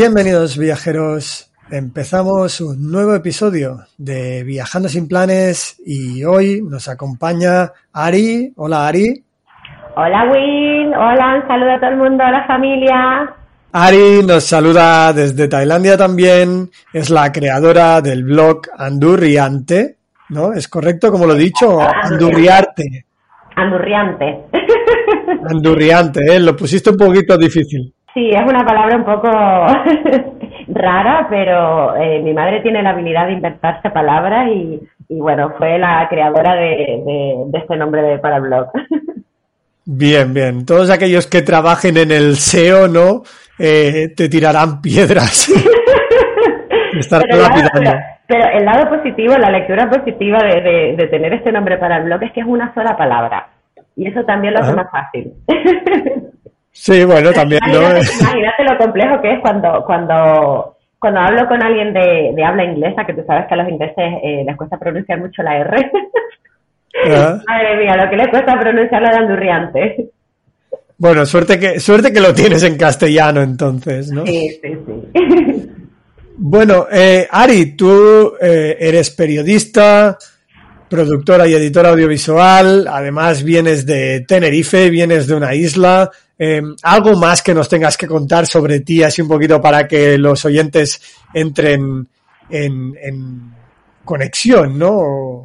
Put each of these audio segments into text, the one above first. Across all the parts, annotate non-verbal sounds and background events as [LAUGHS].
Bienvenidos viajeros. Empezamos un nuevo episodio de Viajando sin planes y hoy nos acompaña Ari. Hola Ari. Hola Will, hola, un saludo a todo el mundo, a la familia. Ari nos saluda desde Tailandia también. Es la creadora del blog Andurriante. ¿No? ¿Es correcto como lo he dicho? Andurriarte. Andurriante. Andurriante, ¿eh? Lo pusiste un poquito difícil. Sí, es una palabra un poco [LAUGHS] rara, pero eh, mi madre tiene la habilidad de inventarse palabras y, y bueno, fue la creadora de, de, de este nombre de, para el blog. Bien, bien. Todos aquellos que trabajen en el SEO, ¿no? Eh, te tirarán piedras. [LAUGHS] Te estarán Pero, el lado- pero- pero el lado positivo, la lectura positiva de, de- de tener este nombre para el blog es que es una sola palabra. Y eso también lo hace Ajá. más fácil. Sí, bueno, también, ¿no? Imagínate, imagínate lo complejo que es cuando, cuando, cuando hablo con alguien de, de habla inglesa, que tú sabes que a los ingleses eh, les cuesta pronunciar mucho la R. Ah. Madre mía, lo que les cuesta pronunciar la de andurriante. Bueno, suerte que, suerte que lo tienes en castellano entonces, ¿no? Sí, sí, sí. Bueno, eh, Ari, tú eh, eres periodista, productora y editora audiovisual, además vienes de Tenerife, vienes de una isla. Eh, ¿Algo más que nos tengas que contar sobre ti, así un poquito para que los oyentes entren en, en conexión, ¿no?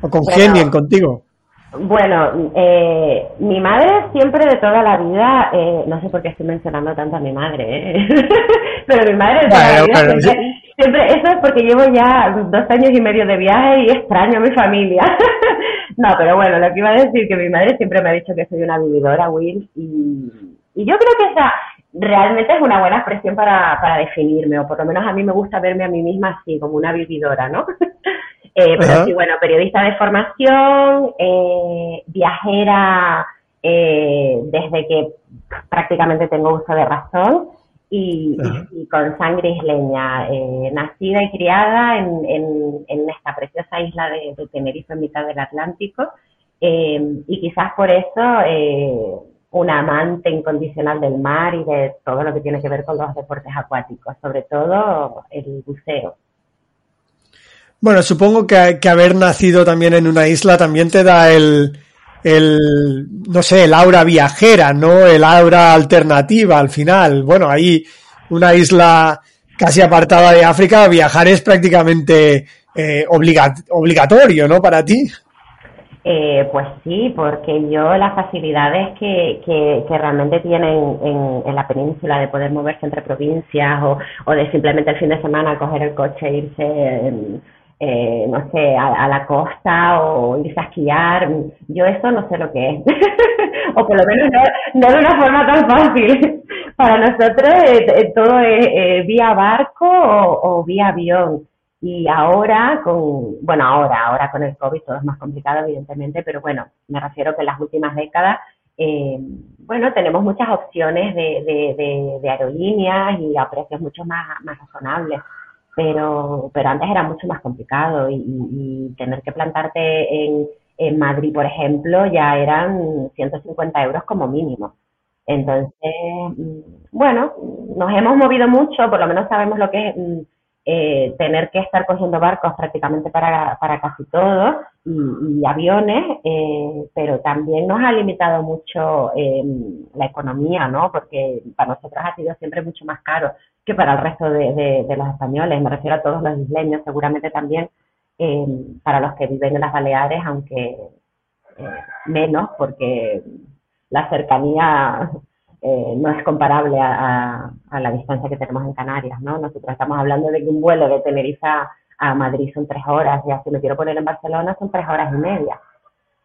O, congenien Bueno. contigo. Bueno, eh, mi madre siempre de toda la vida, eh, no sé por qué estoy mencionando tanto a mi madre, ¿eh? [LAUGHS] pero mi madre de toda la vida siempre, siempre- eso es porque llevo ya dos años y medio de viaje y extraño a mi familia. [LAUGHS] no, pero bueno, lo que iba a decir que mi madre siempre me ha dicho que soy una vividora, Will, y, y yo creo que esa realmente es una buena expresión para, para definirme, o por lo menos a mí me gusta verme a mí misma así, como una vividora, ¿no? [LAUGHS] Eh, pero Ajá. sí, bueno, periodista de formación, eh, viajera eh, desde que prácticamente tengo uso de razón y, Ajá. y- y con sangre isleña, eh, nacida y criada en, en- en esta preciosa isla de, de Tenerife en mitad del Atlántico eh, y quizás por eso eh, una amante incondicional del mar y de todo lo que tiene que ver con los deportes acuáticos, sobre todo el buceo. Bueno, supongo que, haber nacido también en una isla también te da el, el, no sé, el aura viajera, ¿no? El aura alternativa al final. Bueno, ahí una isla casi apartada de África, viajar es prácticamente eh, obliga- obligatorio, ¿no? Para ti. Eh, pues sí, porque yo las facilidades que, que, realmente tienen en, en la península de poder moverse entre provincias o, o de simplemente el fin de semana coger el coche e irse, em, eh, no sé, a, a la costa o irse a esquiar, yo eso no sé lo que es. [LAUGHS] o por lo menos no, de una forma tan fácil. [LAUGHS] Para nosotros eh, eh, todo es eh, vía barco o, o vía avión. Y ahora con, bueno, ahora, ahora con el COVID todo es más complicado, evidentemente, pero bueno, me refiero que en las últimas décadas, eh, bueno, tenemos muchas opciones de, de, de, de aerolíneas y a precios mucho más, más razonables. Pero, pero antes era mucho más complicado y, y, tener que plantarte en, en Madrid, por ejemplo, ya eran 150 euros como mínimo. Entonces, mm, bueno, nos hemos movido mucho, por lo menos sabemos lo que es mm, eh, tener que estar cogiendo barcos prácticamente para, para casi todo y, aviones, eh, pero también nos ha limitado mucho eh, la economía, ¿no? Porque para nosotros ha sido siempre mucho más caro que para el resto de, de, de los españoles, me refiero a todos los isleños, seguramente también eh, para los que viven en las Baleares, aunque eh, menos porque la cercanía eh, no es comparable a, la distancia que tenemos en Canarias, ¿no? Nosotros estamos hablando de que un vuelo de Tenerife a Madrid son tres horas, ya si me quiero poner en Barcelona son tres horas y media.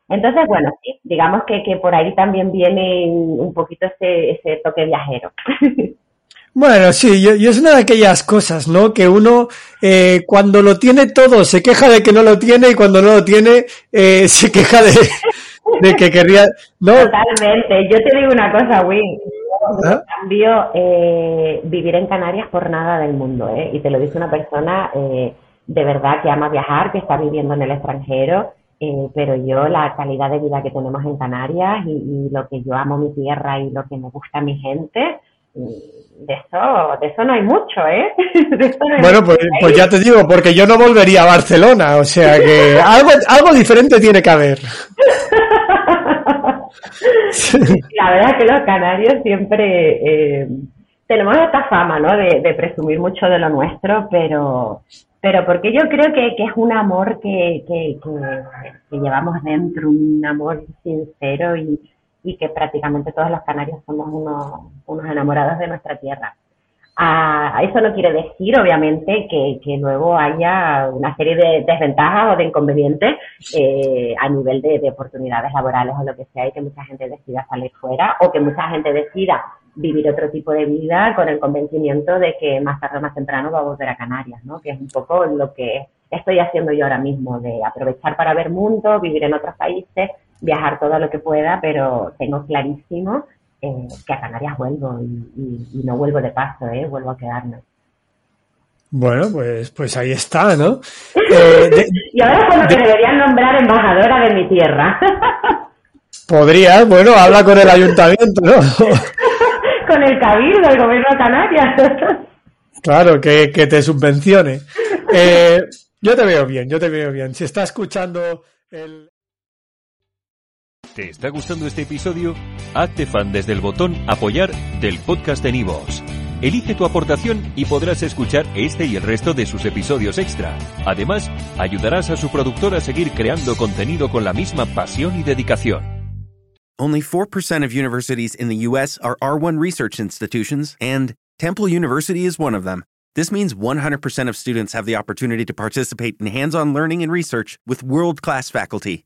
Entonces, bueno, sí, digamos que, que por ahí también viene un poquito ese, ese toque viajero. [LAUGHS] Bueno, sí, yo, es una de aquellas cosas, ¿no? Que uno eh, cuando lo tiene todo se queja de que no lo tiene y cuando no lo tiene eh, se queja de, de, que querría... ¿no? Totalmente. Yo te digo una cosa, Win. ¿Ah? cambio eh, vivir en Canarias por nada del mundo, ¿eh? Y te lo dice una persona eh, de verdad que ama viajar, que está viviendo en el extranjero eh, pero yo la calidad de vida que tenemos en Canarias y, lo que yo amo mi tierra y lo que me gusta mi gente, de eso, de eso no hay mucho, ¿eh? [LAUGHS] bueno, pues, pues, ya te digo, porque yo no volvería a Barcelona, o sea que [LAUGHS] algo, algo diferente tiene que haber. [LAUGHS] La verdad es que los canarios siempre eh, tenemos esta fama, ¿no? De, de presumir mucho de lo nuestro, pero pero porque yo creo que, que es un amor que, que, que, llevamos dentro, un amor sincero y, y, que prácticamente todos los canarios somos unos, unos enamorados de nuestra tierra. Ah, eso no quiere decir, obviamente, que, que, luego haya una serie de desventajas o de inconvenientes eh, a nivel de, de, oportunidades laborales o lo que sea y que mucha gente decida salir fuera o que mucha gente decida vivir otro tipo de vida con el convencimiento de que más tarde o más temprano va a volver a Canarias, ¿no? Que es un poco lo que estoy haciendo yo ahora mismo, de aprovechar para ver mundo, vivir en otros países, viajar todo lo que pueda, pero tengo clarísimo eh, que a Canarias vuelvo y, no vuelvo de paso, ¿eh? Vuelvo a quedarme. Bueno, pues, pues ahí está, ¿no? [LAUGHS] Eh, y ahora como que deberían nombrar embajadora de mi tierra. [LAUGHS] Podría, bueno, habla con el ayuntamiento, ¿no? [LAUGHS] con el cabildo, el gobierno de Canarias. Claro, que, te subvencione. Eh, yo te veo bien, yo te veo bien. Si está escuchando el... ¿Te está gustando este episodio? Hazte fan desde el botón apoyar del podcast de Nivos. Elige tu aportación y podrás escuchar este y el resto de sus episodios extra. Además, ayudarás a su productor a seguir creando contenido con la misma pasión y dedicación. Only 4% of universities in the U.S. are R1 research institutions, and Temple University is one of them. This means 100% of students have the opportunity to participate in hands on learning and research with world class faculty.